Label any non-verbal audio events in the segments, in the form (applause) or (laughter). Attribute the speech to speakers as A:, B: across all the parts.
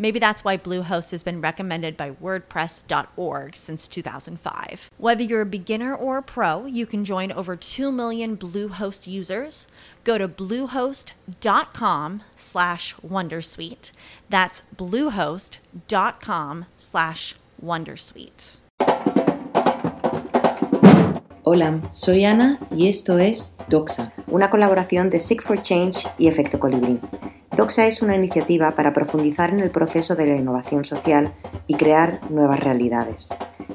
A: Maybe that's why Bluehost has been recommended by WordPress.org since 2005. Whether you're a beginner or a pro, you can join over 2 million Bluehost users. Go to bluehost.com slash Wondersuite. That's bluehost.com slash Wondersuite.
B: Hola, soy Ana y esto es Doxa, una colaboración de Seek for Change y Efecto Colibrí. Doxa es una iniciativa para profundizar en el proceso de la innovación social y crear nuevas realidades.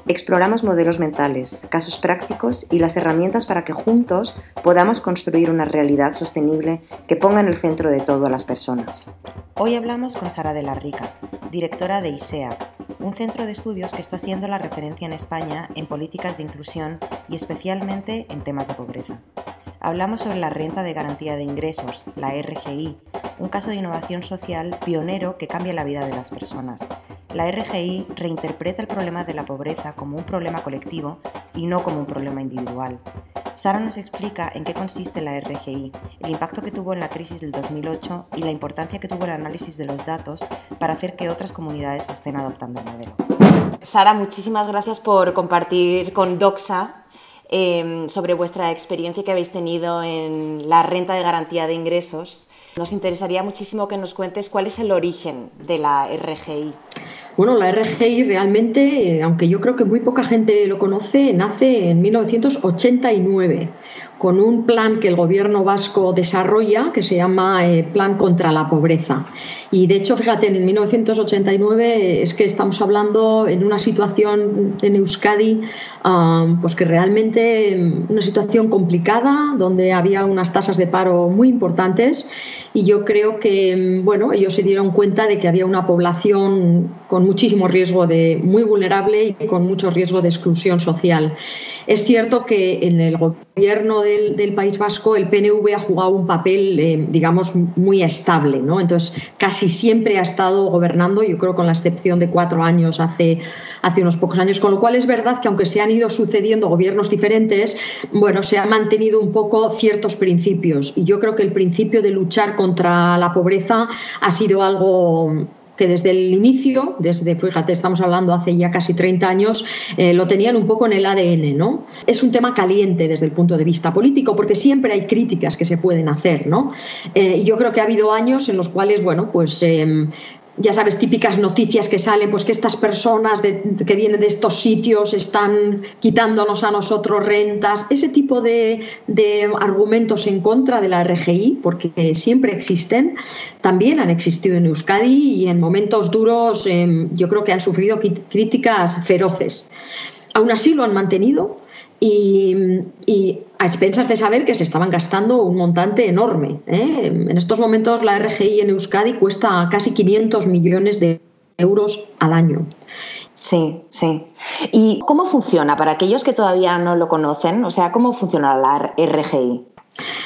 B: Exploramos modelos mentales, casos prácticos y las herramientas para que juntos podamos construir una realidad sostenible que ponga en el centro de todo a las personas. Hoy hablamos con Sara de la Rica, directora de ISEA, un centro de estudios que está siendo la referencia en España en políticas de inclusión y especialmente en temas de pobreza. Hablamos sobre la renta de garantía de ingresos, la RGI, un caso de innovación social pionero que cambia la vida de las personas. La RGI reinterpreta el problema de la pobreza como un problema colectivo y no como un problema individual. Sara nos explica en qué consiste la RGI, el impacto que tuvo en la crisis del 2008 y la importancia que tuvo el análisis de los datos para hacer que otras comunidades estén adoptando el modelo. Sara, muchísimas gracias por compartir con Doxa em, sobre vuestra experiencia que habéis tenido en la renta de garantía de ingresos. Nos interesaría muchísimo que nos cuentes cuál es el origen de la RGI.
C: Bueno, la RGI realmente, eh, aunque yo creo que muy poca gente lo conoce, nace en 1989 con un plan que el gobierno vasco desarrolla que se llama eh, Plan contra la Pobreza. Y de hecho, fíjate, en 1989 es que estamos hablando en una situación en Euskadi, pues que realmente mm, una situación complicada, donde había unas tasas de paro muy importantes y yo creo que, mm, bueno, ellos se dieron cuenta de que había una población con muchísimo riesgo de muy vulnerable y con mucho riesgo de exclusión social. Es cierto que en el gobierno del, País Vasco el PNV ha jugado un papel, eh, digamos, muy estable, ¿no? Entonces, casi siempre ha estado gobernando, yo creo con la excepción de cuatro años hace, hace unos pocos años, con lo cual es verdad que aunque se han ido sucediendo gobiernos diferentes, bueno, se han mantenido un poco ciertos principios y yo creo que el principio de luchar contra la pobreza ha sido algo que desde el inicio, desde, fíjate, estamos hablando hace ya casi 30 años, eh, lo tenían un poco en el ADN, ¿no? Es un tema caliente desde el punto de vista político, porque siempre hay críticas que se pueden hacer, ¿no? Eh, yo creo que ha habido años en los cuales, bueno, pues em, ya sabes, típicas noticias que salen, pues que estas personas que vienen de estos sitios están quitándonos a nosotros rentas, ese tipo de, argumentos en contra de la RGI, porque siempre existen, también han existido en Euskadi y en momentos duros em, yo creo que han sufrido críticas feroces. Aún así lo han mantenido y, a expensas de saber que se estaban gastando un montante enorme. ¿eh? En estos momentos la RGI en Euskadi cuesta casi 500 millones de euros al año.
B: Sí, sí. ¿Y cómo funciona para aquellos que todavía no lo conocen? O sea, ¿cómo funciona la RGI?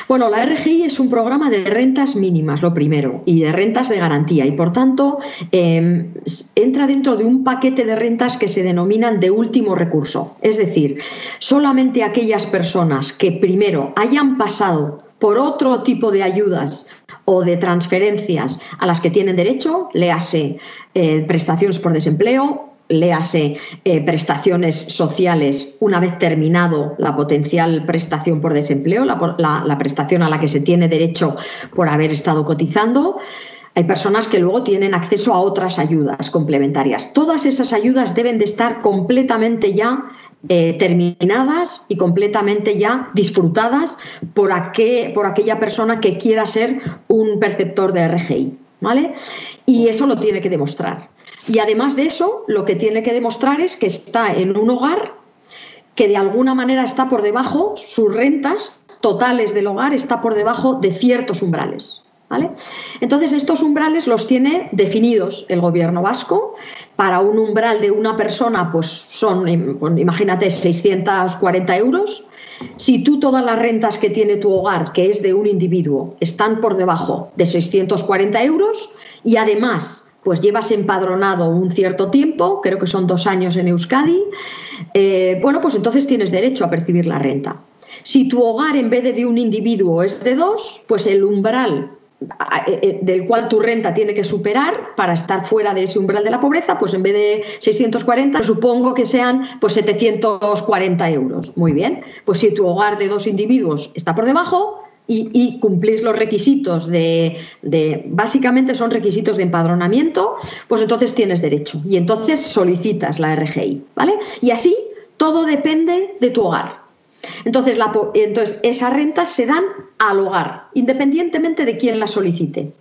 C: Bueno, la RGI es un programa de rentas mínimas, lo primero, y de rentas de garantía, y por tanto em, entra dentro de un paquete de rentas que se denominan de último recurso. Es decir, solamente aquellas personas que primero hayan pasado por otro tipo de ayudas o de transferencias a las que tienen derecho, le hace eh, prestaciones por desempleo, léase eh, prestaciones sociales una vez terminado la potencial prestación por desempleo, la, prestación a la que se tiene derecho por haber estado cotizando. Hay personas que luego tienen acceso a otras ayudas complementarias. Todas esas ayudas deben de estar completamente ya eh, terminadas y completamente ya disfrutadas por, por aquella persona que quiera ser un perceptor de RGI. ¿vale? Y eso lo tiene que demostrar. Y además de eso, lo que tiene que demostrar es que está en un hogar que de alguna manera está por debajo, sus rentas totales del hogar está por debajo de ciertos umbrales. ¿Vale? Entonces, estos umbrales los tiene definidos el gobierno vasco. Para un umbral de una persona, pues son, imagínate, 640 euros. Si tú todas las rentas que tiene tu hogar, que es de un individuo, están por debajo de 640 euros y además pues llevas empadronado un cierto tiempo, creo que son dos años en Euskadi, eh, bueno, pues entonces tienes derecho a percibir la renta. Si tu hogar en vez de de un individuo es de dos, pues el umbral eh, eh, del cual tu renta tiene que superar para estar fuera de ese umbral de la pobreza, pues en vez de 640, supongo que sean pues 740 euros. Muy bien, pues si tu hogar de dos individuos está por debajo, y, cumplís los requisitos de, básicamente son requisitos de empadronamiento, pues entonces tienes derecho y entonces solicitas la RGI, ¿vale? Y así todo depende de tu hogar. Entonces, entonces esas rentas se dan al hogar, independientemente de quién la solicite.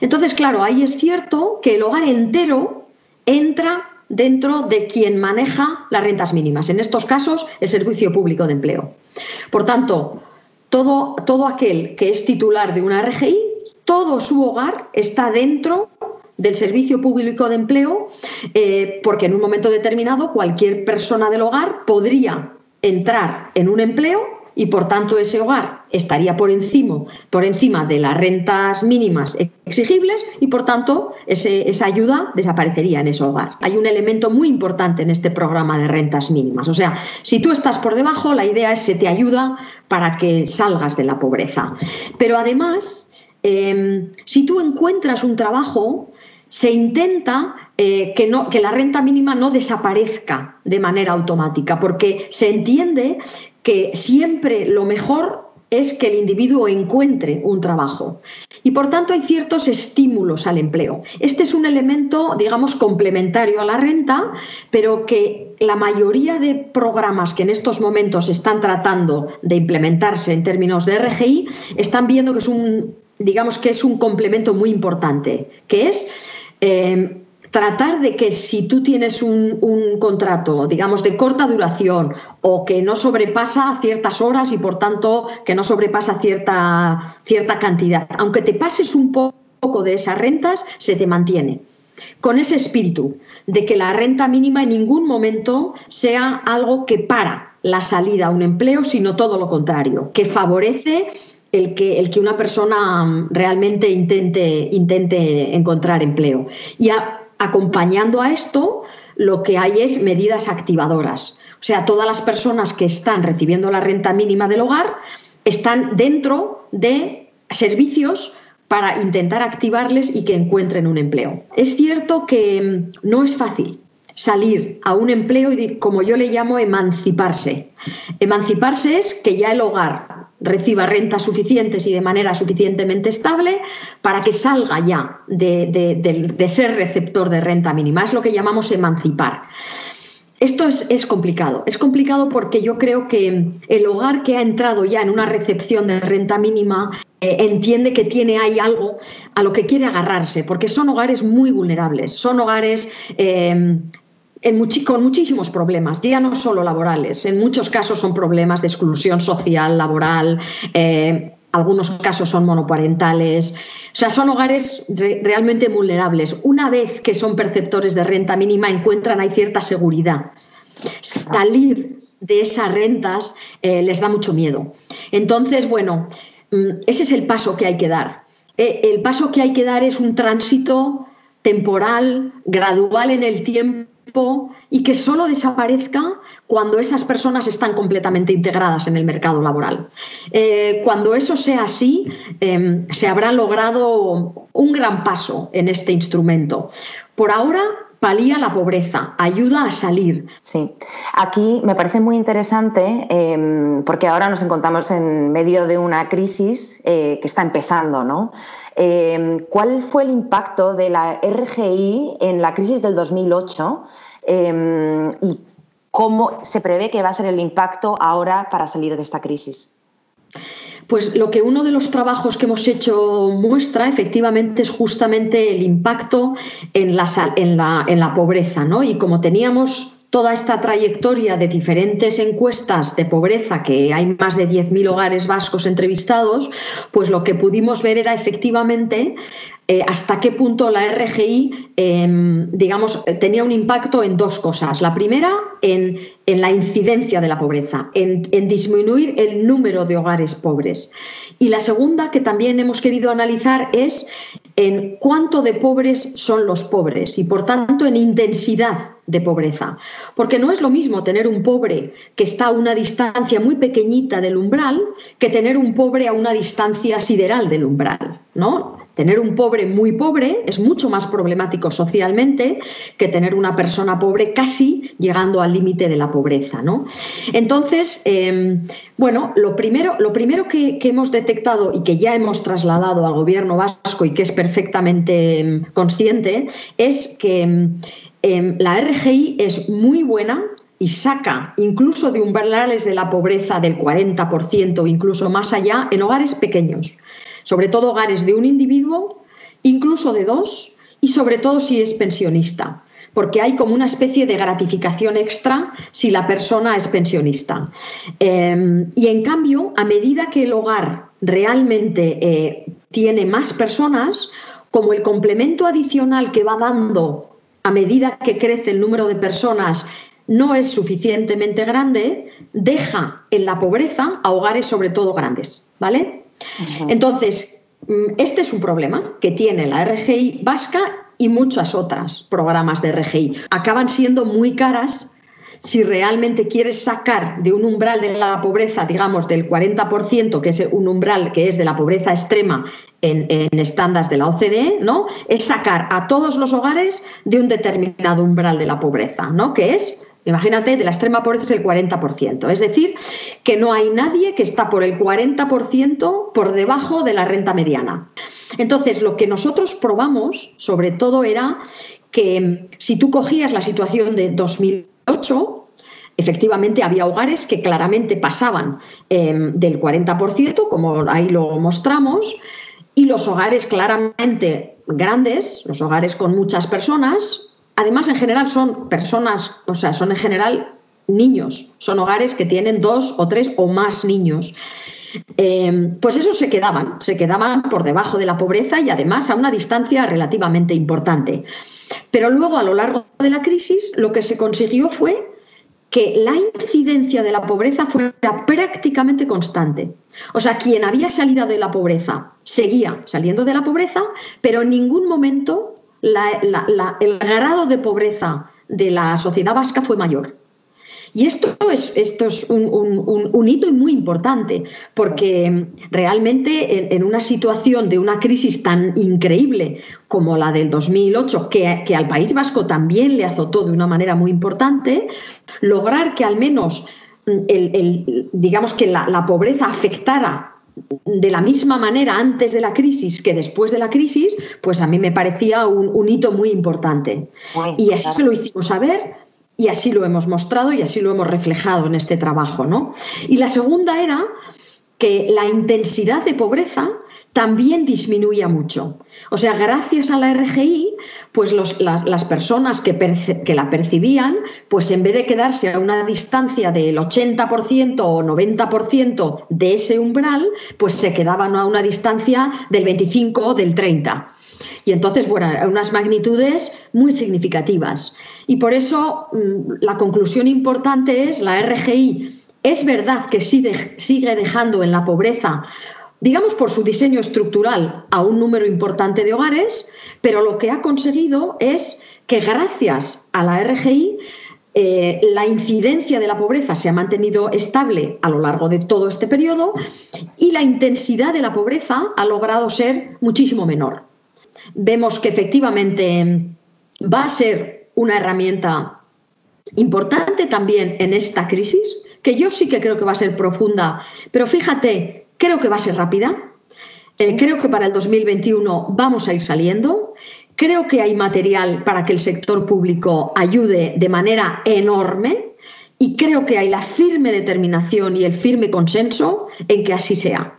C: Entonces, claro, ahí es cierto que el hogar entero entra dentro de quien maneja las rentas mínimas, en estos casos el Servicio Público de Empleo. Por tanto, todo, todo aquel que es titular de una RGI, todo su hogar está dentro del servicio público de empleo, eh, porque en un momento determinado cualquier persona del hogar podría entrar en un empleo y por tanto ese hogar estaría por encima, por encima de las rentas mínimas exigibles y por tanto esa ayuda desaparecería en ese hogar. Hay un elemento muy importante en este programa de rentas mínimas. O sea, si tú estás por debajo, la idea es que te ayuda para que salgas de la pobreza. Pero además, em, si tú encuentras un trabajo, se intenta eh, que, no, que la renta mínima no desaparezca de manera automática, porque se entiende que siempre lo mejor es que el individuo encuentre un trabajo. Y por tanto hay ciertos estímulos al empleo. Este es un elemento, digamos, complementario a la renta, pero que la mayoría de programas que en estos momentos están tratando de implementarse en términos de RGI están viendo que es un, digamos, que es un complemento muy importante, que es eh, tratar de que si tú tienes un, contrato, digamos, de corta duración o que no sobrepasa ciertas horas y por tanto que no sobrepasa cierta, cierta cantidad, aunque te pases un poco de esas rentas, se te mantiene. Con ese espíritu de que la renta mínima en ningún momento sea algo que para la salida a un empleo, sino todo lo contrario, que favorece el que, el que una persona realmente intente, intente encontrar empleo. Y acompañando a esto, lo que hay es medidas activadoras. O sea, todas las personas que están recibiendo la renta mínima del hogar están dentro de servicios para intentar activarles y que encuentren un empleo. Es cierto que mm, no es fácil salir a un empleo y, como yo le llamo, emanciparse. Emanciparse es que ya el hogar reciba rentas suficientes y de manera suficientemente estable para que salga ya de, ser receptor de renta mínima. Es lo que llamamos emancipar. Esto es, complicado. Es complicado porque yo creo que el hogar que ha entrado ya en una recepción de renta mínima eh, entiende que tiene ahí algo a lo que quiere agarrarse, porque son hogares muy vulnerables, son hogares eh, con muchísimos problemas, ya no solo laborales, en muchos casos son problemas de exclusión social, laboral, eh, algunos casos son monoparentales, o sea, son hogares realmente vulnerables. Una vez que son perceptores de renta mínima, encuentran hay cierta seguridad. Salir de esas rentas eh, les da mucho miedo. Entonces, bueno, mm, ese es el paso que hay que dar. Eh, el paso que hay que dar es un tránsito temporal, gradual en el tiempo y que solo desaparezca cuando esas personas están completamente integradas en el mercado laboral. Eh, cuando eso sea así, em, se habrá logrado un gran paso en este instrumento. Por ahora, palía la pobreza, ayuda a salir.
B: Sí, aquí me parece muy interesante em, porque ahora nos encontramos en medio de una crisis eh, que está empezando, ¿no? Em, ¿Cuál fue el impacto de la RGI en la crisis del 2008 em, y cómo se prevé que va a ser el impacto ahora para salir de esta crisis?
C: Pues lo que uno de los trabajos que hemos hecho muestra efectivamente es justamente el impacto en la, pobreza, ¿no? Y como teníamos toda esta trayectoria de diferentes encuestas de pobreza, que hay más de 10.000 hogares vascos entrevistados, pues lo que pudimos ver era efectivamente eh, hasta qué punto la RGI, em, digamos, tenía un impacto en dos cosas. La primera, en, la incidencia de la pobreza, en, en, disminuir el número de hogares pobres. Y la segunda, que también hemos querido analizar, es en cuánto de pobres son los pobres y, por tanto, en intensidad de pobreza. Porque no es lo mismo tener un pobre que está a una distancia muy pequeñita del umbral que tener un pobre a una distancia sideral del umbral, ¿no? Tener un pobre muy pobre es mucho más problemático socialmente que tener una persona pobre casi llegando al límite de la pobreza. ¿no? Entonces, em, bueno, lo primero, lo primero que, hemos detectado y que ya hemos trasladado al gobierno vasco y que es perfectamente em, consciente es que em, la RGI es muy buena y saca incluso de umbrales de la pobreza del 40%, incluso más allá, en hogares pequeños sobre todo hogares de un individuo, incluso de dos, y sobre todo si es pensionista, porque hay como una especie de gratificación extra si la persona es pensionista. Em, y en cambio, a medida que el hogar realmente eh, tiene más personas, como el complemento adicional que va dando a medida que crece el número de personas no es suficientemente grande, deja en la pobreza a hogares sobre todo grandes, ¿vale? Entonces, mm, este es un problema que tiene la RGI vasca y muchas otras programas de RGI. Acaban siendo muy caras si realmente quieres sacar de un umbral de la pobreza, digamos, del 40%, que es un umbral que es de la pobreza extrema en, en estándares de la OCDE, ¿no? Es sacar a todos los hogares de un determinado umbral de la pobreza, ¿no? Que es Imagínate, de la extrema pobreza es el 40%. Es decir, que no hay nadie que está por el 40% por debajo de la renta mediana. Entonces, lo que nosotros probamos, sobre todo, era que mm, si tú cogías la situación de 2008, efectivamente había hogares que claramente pasaban em, del 40%, como ahí lo mostramos, y los hogares claramente grandes, los hogares con muchas personas, Además, en general son personas, o sea, son en general niños, son hogares que tienen dos o tres o más niños. Eh, pues esos se quedaban, se quedaban por debajo de la pobreza y además a una distancia relativamente importante. Pero luego, a lo largo de la crisis, lo que se consiguió fue que la incidencia de la pobreza fuera prácticamente constante. O sea, quien había salido de la pobreza seguía saliendo de la pobreza, pero en ningún momento el grado de pobreza de la sociedad vasca fue mayor. Y esto es, esto es un, hito muy importante, porque realmente en, una situación de una crisis tan increíble como la del 2008, que, al País Vasco también le azotó de una manera muy importante, lograr que al menos el, digamos que la pobreza afectara de la misma manera antes de la crisis que después de la crisis, pues a mí me parecía un, hito muy importante. y así se lo hicimos saber y así lo hemos mostrado y así lo hemos reflejado en este trabajo. ¿no? Y la segunda era que la intensidad de pobreza también disminuía mucho. O sea, gracias a la RGI, pues las, personas que, que, la percibían, pues en vez de quedarse a una distancia del 80% o 90% de ese umbral, pues se quedaban a una distancia del 25 o del 30. Y entonces, bueno, unas magnitudes muy significativas. Y por eso mm, la conclusión importante es, la RGI es verdad que sigue dejando en la pobreza digamos por su diseño estructural, a un número importante de hogares, pero lo que ha conseguido es que gracias a la RGI eh, la incidencia de la pobreza se ha mantenido estable a lo largo de todo este periodo y la intensidad de la pobreza ha logrado ser muchísimo menor. Vemos que efectivamente va a ser una herramienta importante también en esta crisis, que yo sí que creo que va a ser profunda, pero fíjate, creo que va a ser rápida, eh, creo que para el 2021 vamos a ir saliendo, creo que hay material para que el sector público ayude de manera enorme y creo que hay la firme determinación y el firme consenso en que así sea.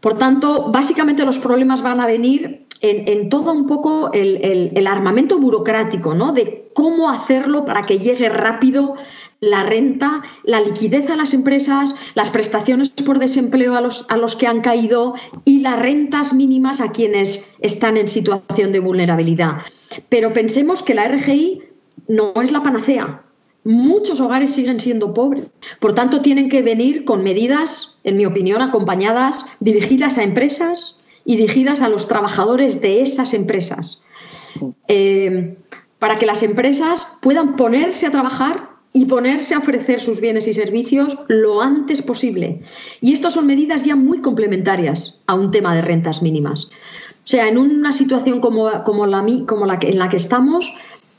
C: Por tanto, básicamente los problemas van a venir en, todo un poco el, armamento burocrático, ¿no? De cómo hacerlo para que llegue rápido la renta, la liquidez a las empresas, las prestaciones por desempleo a los, a los que han caído y las rentas mínimas a quienes están en situación de vulnerabilidad. Pero pensemos que la RGI no es la panacea. Muchos hogares siguen siendo pobres. Por tanto, tienen que venir con medidas, en mi opinión, acompañadas, dirigidas a empresas y dirigidas a los trabajadores de esas empresas. Eh, para que las empresas puedan ponerse a trabajar y ponerse a ofrecer sus bienes y servicios lo antes posible. Y estas son medidas ya muy complementarias a un tema de rentas mínimas. O sea, en una situación como, como, la, como la en la que estamos,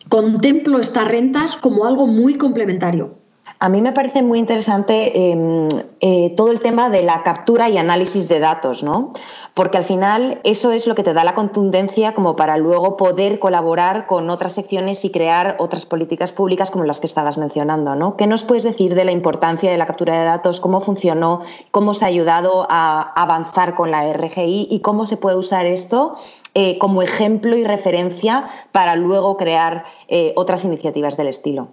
C: contemplo estas rentas como algo muy complementario.
B: A mí me parece muy interesante em, eh, todo el tema de la captura y análisis de datos, ¿no? Porque al final eso es lo que te da la contundencia como para luego poder colaborar con otras secciones y crear otras políticas públicas como las que estabas mencionando, ¿no? ¿Qué nos puedes decir de la importancia de la captura de datos, cómo funcionó, cómo se ha ayudado a avanzar con la RGI y cómo se puede usar esto eh, como ejemplo y referencia para luego crear eh, otras iniciativas del estilo?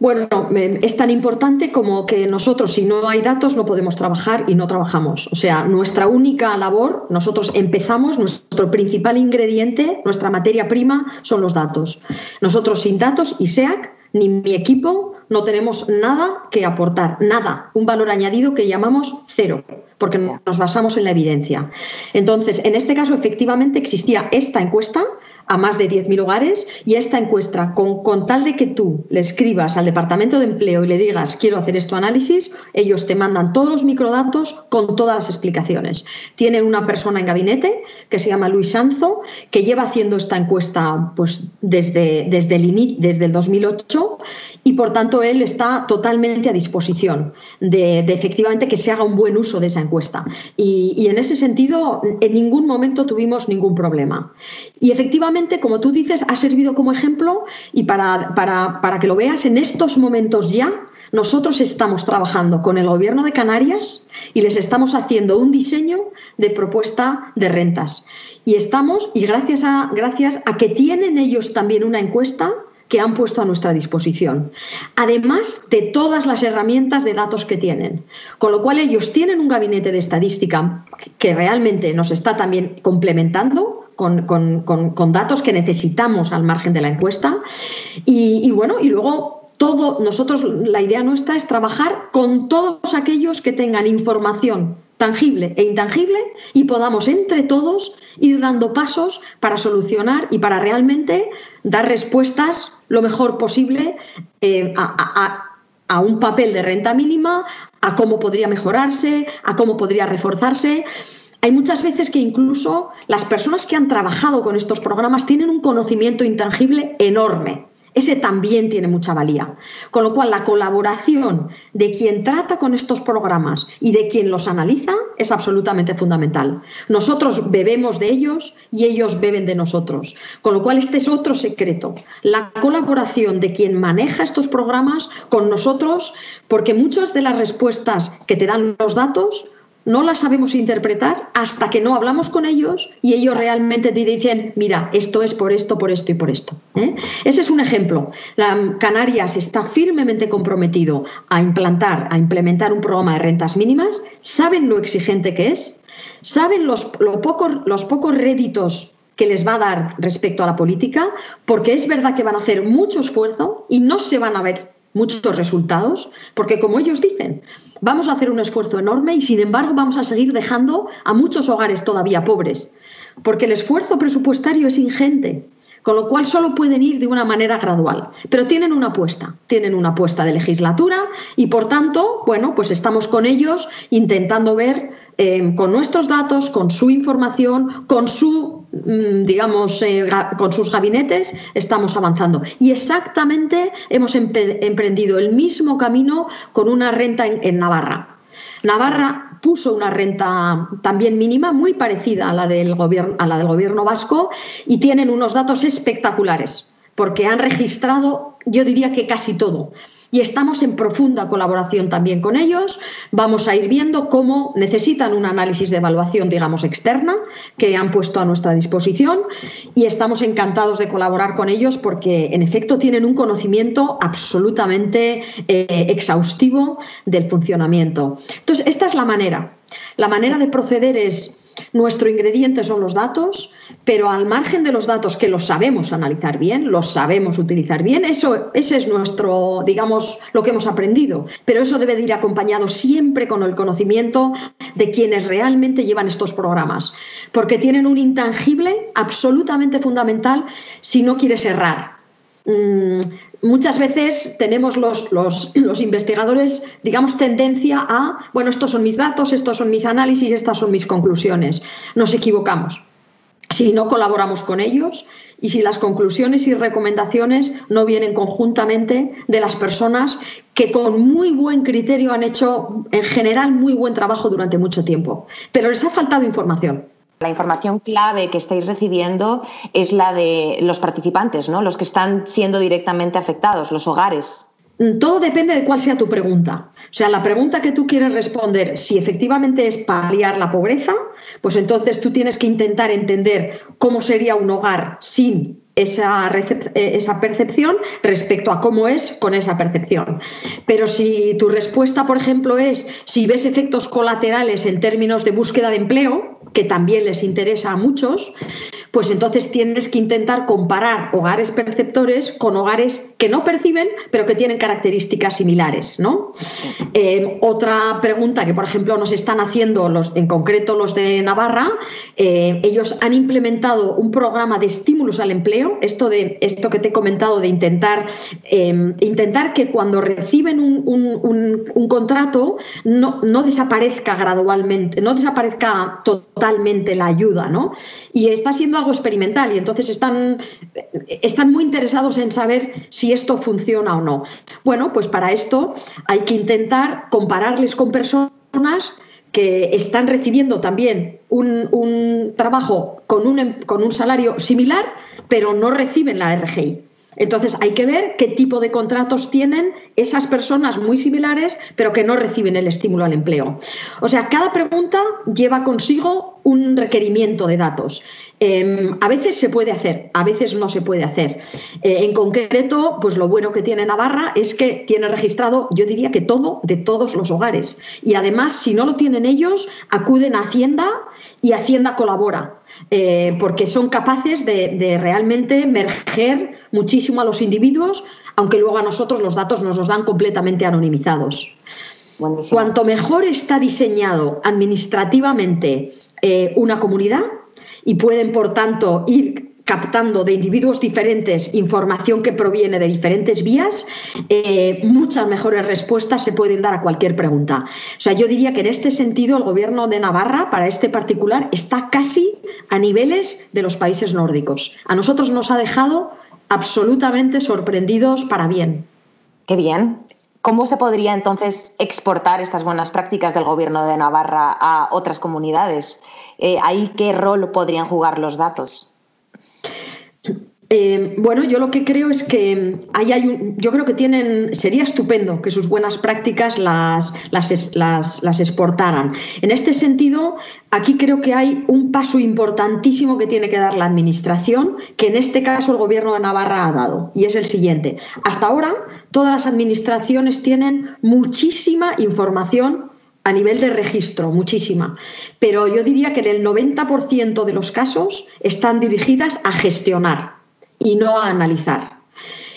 C: Bueno, es tan importante como que nosotros, si no hay datos, no podemos trabajar y no trabajamos. O sea, nuestra única labor, nosotros empezamos, nuestro principal ingrediente, nuestra materia prima, son los datos. Nosotros sin datos y SEAC, ni mi equipo, no tenemos nada que aportar, nada, un valor añadido que llamamos cero, porque nos basamos en la evidencia. Entonces, en este caso, efectivamente existía esta encuesta a más de 10.000 hogares y esta encuesta, con, con, tal de que tú le escribas al Departamento de Empleo y le digas quiero hacer esto análisis, ellos te mandan todos los microdatos con todas las explicaciones. Tienen una persona en gabinete que se llama Luis Sanzo, que lleva haciendo esta encuesta pues, desde, desde, el, desde el 2008 y por tanto él está totalmente a disposición de, efectivamente que se haga un buen uso de esa encuesta. Y, y en ese sentido, en ningún momento tuvimos ningún problema. Y efectivamente, como tú dices, ha servido como ejemplo y para, para, que lo veas, en estos momentos ya nosotros estamos trabajando con el gobierno de Canarias y les estamos haciendo un diseño de propuesta de rentas. Y estamos, y gracias a, gracias a que tienen ellos también una encuesta que han puesto a nuestra disposición, además de todas las herramientas de datos que tienen. Con lo cual ellos tienen un gabinete de estadística que realmente nos está también complementando con, datos que necesitamos al margen de la encuesta. Y, bueno, y luego todo, nosotros, la idea nuestra es trabajar con todos aquellos que tengan información tangible e intangible y podamos entre todos ir dando pasos para solucionar y para realmente dar respuestas lo mejor posible eh, a un papel de renta mínima, a cómo podría mejorarse, a cómo podría reforzarse. Hay muchas veces que incluso las personas que han trabajado con estos programas tienen un conocimiento intangible enorme. Ese también tiene mucha valía. Con lo cual, la colaboración de quien trata con estos programas y de quien los analiza es absolutamente fundamental. Nosotros bebemos de ellos y ellos beben de nosotros. Con lo cual, este es otro secreto. La colaboración de quien maneja estos programas con nosotros, porque muchas de las respuestas que te dan los datos no las sabemos interpretar hasta que no hablamos con ellos y ellos realmente te dicen, mira, esto es por esto, por esto y por esto. ¿eh? Ese es un ejemplo. La Canarias está firmemente comprometido a implantar, a implementar un programa de rentas mínimas, saben lo exigente que es, saben los, pocos, los pocos réditos que les va a dar respecto a la política, porque es verdad que van a hacer mucho esfuerzo y no se van a ver muchos resultados, porque como ellos dicen, vamos a hacer un esfuerzo enorme y sin embargo vamos a seguir dejando a muchos hogares todavía pobres, porque el esfuerzo presupuestario es ingente, con lo cual solo pueden ir de una manera gradual, pero tienen una apuesta, tienen una apuesta de legislatura y por tanto, bueno, pues estamos con ellos intentando ver eh, con nuestros datos, con su información, con su Mm, digamos, eh, con sus gabinetes, estamos avanzando. Y exactamente hemos emprendido el mismo camino con una renta en, Navarra. Navarra puso una renta también mínima muy parecida a la, del gobierno, a la del gobierno vasco y tienen unos datos espectaculares porque han registrado, yo diría que casi todo. Y estamos en profunda colaboración también con ellos. Vamos a ir viendo cómo necesitan un análisis de evaluación, digamos, externa que han puesto a nuestra disposición y estamos encantados de colaborar con ellos porque, en efecto, tienen un conocimiento absolutamente eh, exhaustivo del funcionamiento. Entonces, esta es la manera. La manera de proceder es nuestro ingrediente son los datos, pero al margen de los datos que los sabemos analizar bien, los sabemos utilizar bien, eso ese es nuestro, digamos, lo que hemos aprendido. Pero eso debe de ir acompañado siempre con el conocimiento de quienes realmente llevan estos programas, porque tienen un intangible absolutamente fundamental si no quieres errar. Mm, muchas veces tenemos los, los, los, investigadores, digamos, tendencia a, bueno, estos son mis datos, estos son mis análisis, estas son mis conclusiones. Nos equivocamos. Si no colaboramos con ellos y si las conclusiones y recomendaciones no vienen conjuntamente de las personas que con muy buen criterio han hecho en general muy buen trabajo durante mucho tiempo, pero les ha faltado información.
B: La información clave que estáis recibiendo es la de los participantes, ¿no? Los que están siendo directamente afectados, los hogares.
C: Mm, todo depende de cuál sea tu pregunta. O sea, la pregunta que tú quieres responder, si efectivamente es paliar la pobreza, pues entonces tú tienes que intentar entender cómo sería un hogar sin esa, eh, esa, percepción respecto a cómo es con esa percepción. Pero si tu respuesta, por ejemplo, es si ves efectos colaterales en términos de búsqueda de empleo, que también les interesa a muchos, pues entonces tienes que intentar comparar hogares perceptores con hogares que no perciben, pero que tienen características similares. ¿no? Eh, otra pregunta que, por ejemplo, nos están haciendo los, en concreto los de Navarra, eh, ellos han implementado un programa de estímulos al empleo, esto, de, esto que te he comentado de intentar, eh, intentar que cuando reciben un, un contrato no, no desaparezca gradualmente, no desaparezca totalmente la ayuda, ¿no? Y está siendo algo experimental y entonces están, están muy interesados en saber si esto funciona o no. Bueno, pues para esto hay que intentar compararles con personas que están recibiendo también un, un trabajo con un, con un salario similar, pero no reciben la RGI. Entonces hay que ver qué tipo de contratos tienen esas personas muy similares, pero que no reciben el estímulo al empleo. O sea, cada pregunta lleva consigo un requerimiento de datos. Em, a veces se puede hacer, a veces no se puede hacer. Eh, en concreto, pues lo bueno que tiene Navarra es que tiene registrado, yo diría que todo de todos los hogares. Y además, si no lo tienen ellos, acuden a Hacienda y Hacienda colabora. Eh, porque son capaces de, realmente emerger muchísimo a los individuos, aunque luego a nosotros los datos nos los dan completamente anonimizados. Cuanto mejor está diseñado administrativamente eh, una comunidad y pueden, por tanto, ir captando de individuos diferentes información que proviene de diferentes vías, eh, muchas mejores respuestas se pueden dar a cualquier pregunta. O sea, yo diría que en este sentido el gobierno de Navarra, para este particular, está casi a niveles de los países nórdicos. A nosotros nos ha dejado absolutamente sorprendidos para bien.
B: Qué bien. ¿Cómo se podría entonces exportar estas buenas prácticas del gobierno de Navarra a otras comunidades? Eh, ¿Ahí qué rol podrían jugar los datos?
C: Eh, bueno, yo lo que creo es que ahí hay un, yo creo que tienen, sería estupendo que sus buenas prácticas las, las, las, exportaran. En este sentido, aquí creo que hay un paso importantísimo que tiene que dar la Administración, que en este caso el Gobierno de Navarra ha dado, y es el siguiente. Hasta ahora, todas las administraciones tienen muchísima información a nivel de registro, muchísima. Pero yo diría que en el 90% de los casos están dirigidas a gestionar y no a analizar.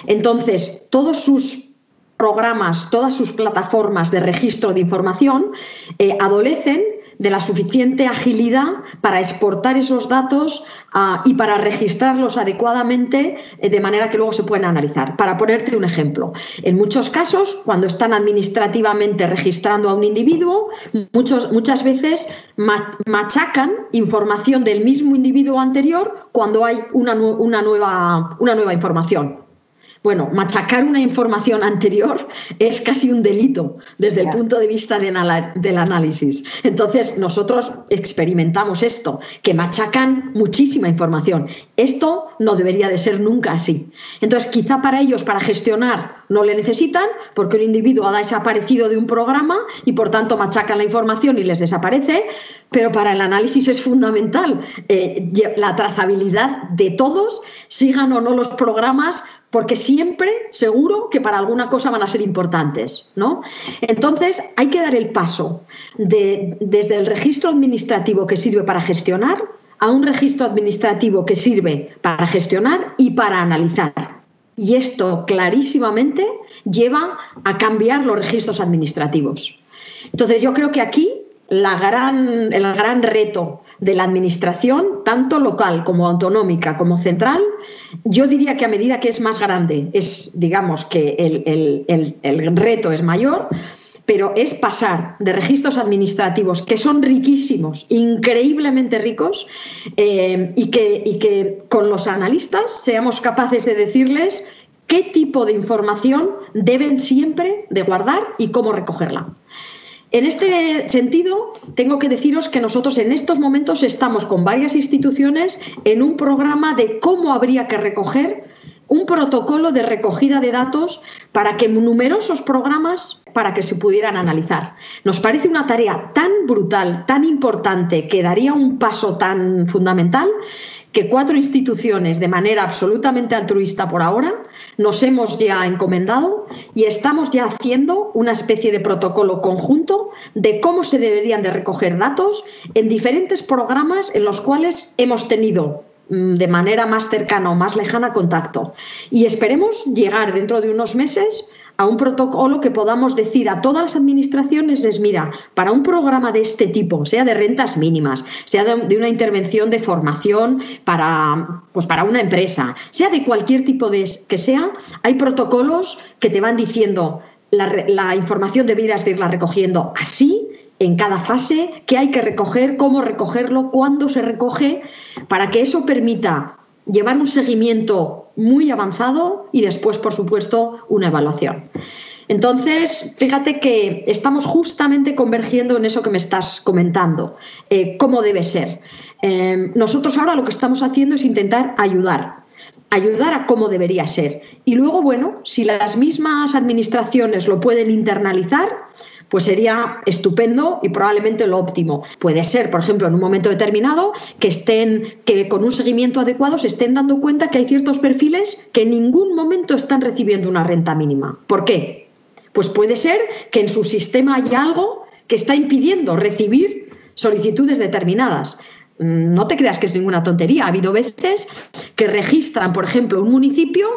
C: Entonces, todos sus programas, todas sus plataformas de registro de información eh, adolecen de la suficiente agilidad para exportar esos datos ah, y para registrarlos adecuadamente eh, de manera que luego se puedan analizar. Para ponerte un ejemplo, en muchos casos, cuando están administrativamente registrando a un individuo, muchos, muchas veces machacan información del mismo individuo anterior cuando hay una, una, nueva, una nueva información. Bueno, machacar una información anterior es casi un delito desde el punto de vista del análisis. Entonces, nosotros experimentamos esto, que machacan muchísima información Esto no debería de ser nunca así. Entonces, quizá para ellos, para gestionar, no le necesitan, porque el individuo ha desaparecido de un programa y por tanto machacan la información y les desaparece, pero para el análisis es fundamental eh, la trazabilidad de todos, sigan o no los programas, porque siempre, seguro, que para alguna cosa van a ser importantes. ¿no? Entonces, hay que dar el paso de, desde el registro administrativo que sirve para gestionar a un registro administrativo que sirve para gestionar y para analizar. Y esto clarísimamente lleva a cambiar los registros administrativos. Entonces, yo creo que aquí la gran, el gran reto de la administración, tanto local como autonómica como central, yo diría que a medida que es más grande, es, digamos, que el, reto es mayor, pero es pasar de registros administrativos que son riquísimos, increíblemente ricos, eh, y, que, y que con los analistas seamos capaces de decirles qué tipo de información deben siempre de guardar y cómo recogerla. En este sentido, tengo que deciros que nosotros en estos momentos estamos con varias instituciones en un programa de cómo habría que recoger un protocolo de recogida de datos para que numerosos programas para que se pudieran analizar. Nos parece una tarea tan brutal, tan importante, que daría un paso tan fundamental que cuatro instituciones, de manera absolutamente altruista por ahora, nos hemos ya encomendado y estamos ya haciendo una especie de protocolo conjunto de cómo se deberían de recoger datos en diferentes programas en los cuales hemos tenido de manera más cercana o más lejana contacto. Y esperemos llegar dentro de unos meses a un protocolo que podamos decir a todas las administraciones es, mira, para un programa de este tipo, sea de rentas mínimas, sea de, una intervención de formación para, pues para una empresa, sea de cualquier tipo de que sea, hay protocolos que te van diciendo la, la información debieras de irla recogiendo así en cada fase, qué hay que recoger, cómo recogerlo, cuándo se recoge, para que eso permita llevar un seguimiento muy avanzado y después, por supuesto, una evaluación. Entonces, fíjate que estamos justamente convergiendo en eso que me estás comentando, eh, cómo debe ser. Eh, nosotros ahora lo que estamos haciendo es intentar ayudar, ayudar a cómo debería ser. Y luego, bueno, si las mismas administraciones lo pueden internalizar, pues sería estupendo y probablemente lo óptimo. Puede ser, por ejemplo, en un momento determinado que estén, que con un seguimiento adecuado se estén dando cuenta que hay ciertos perfiles que en ningún momento están recibiendo una renta mínima. ¿Por qué? Pues puede ser que en su sistema haya algo que está impidiendo recibir solicitudes determinadas. No te creas que es ninguna tontería. Ha habido veces que registran, por ejemplo, un municipio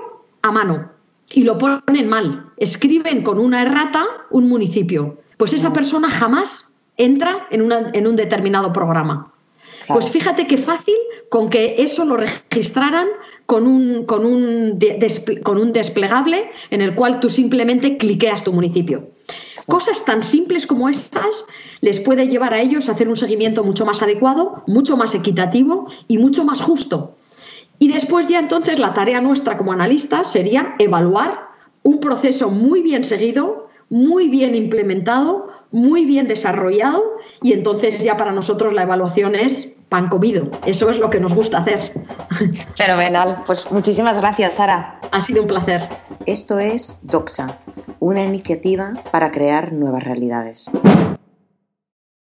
C: a mano y lo ponen mal. Escriben con una errata un municipio pues esa persona jamás entra en, en un determinado programa. Pues fíjate qué fácil con que eso lo registraran con un, con, un con un desplegable en el cual tú simplemente cliqueas tu municipio. Cosas tan simples como estas les puede llevar a ellos a hacer un seguimiento mucho más adecuado, mucho más equitativo y mucho más justo. Y después ya entonces la tarea nuestra como analistas sería evaluar un proceso muy bien seguido, muy bien implementado, muy bien desarrollado y entonces ya para nosotros la evaluación es pan comido. Eso es lo que nos gusta hacer. (laughs)
B: Fenomenal. Pues muchísimas gracias, Sara.
C: Ha sido un placer.
B: Esto es Doxa, una iniciativa para crear nuevas realidades.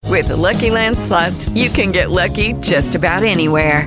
D: With Lucky Land slots, you can get lucky just about anywhere.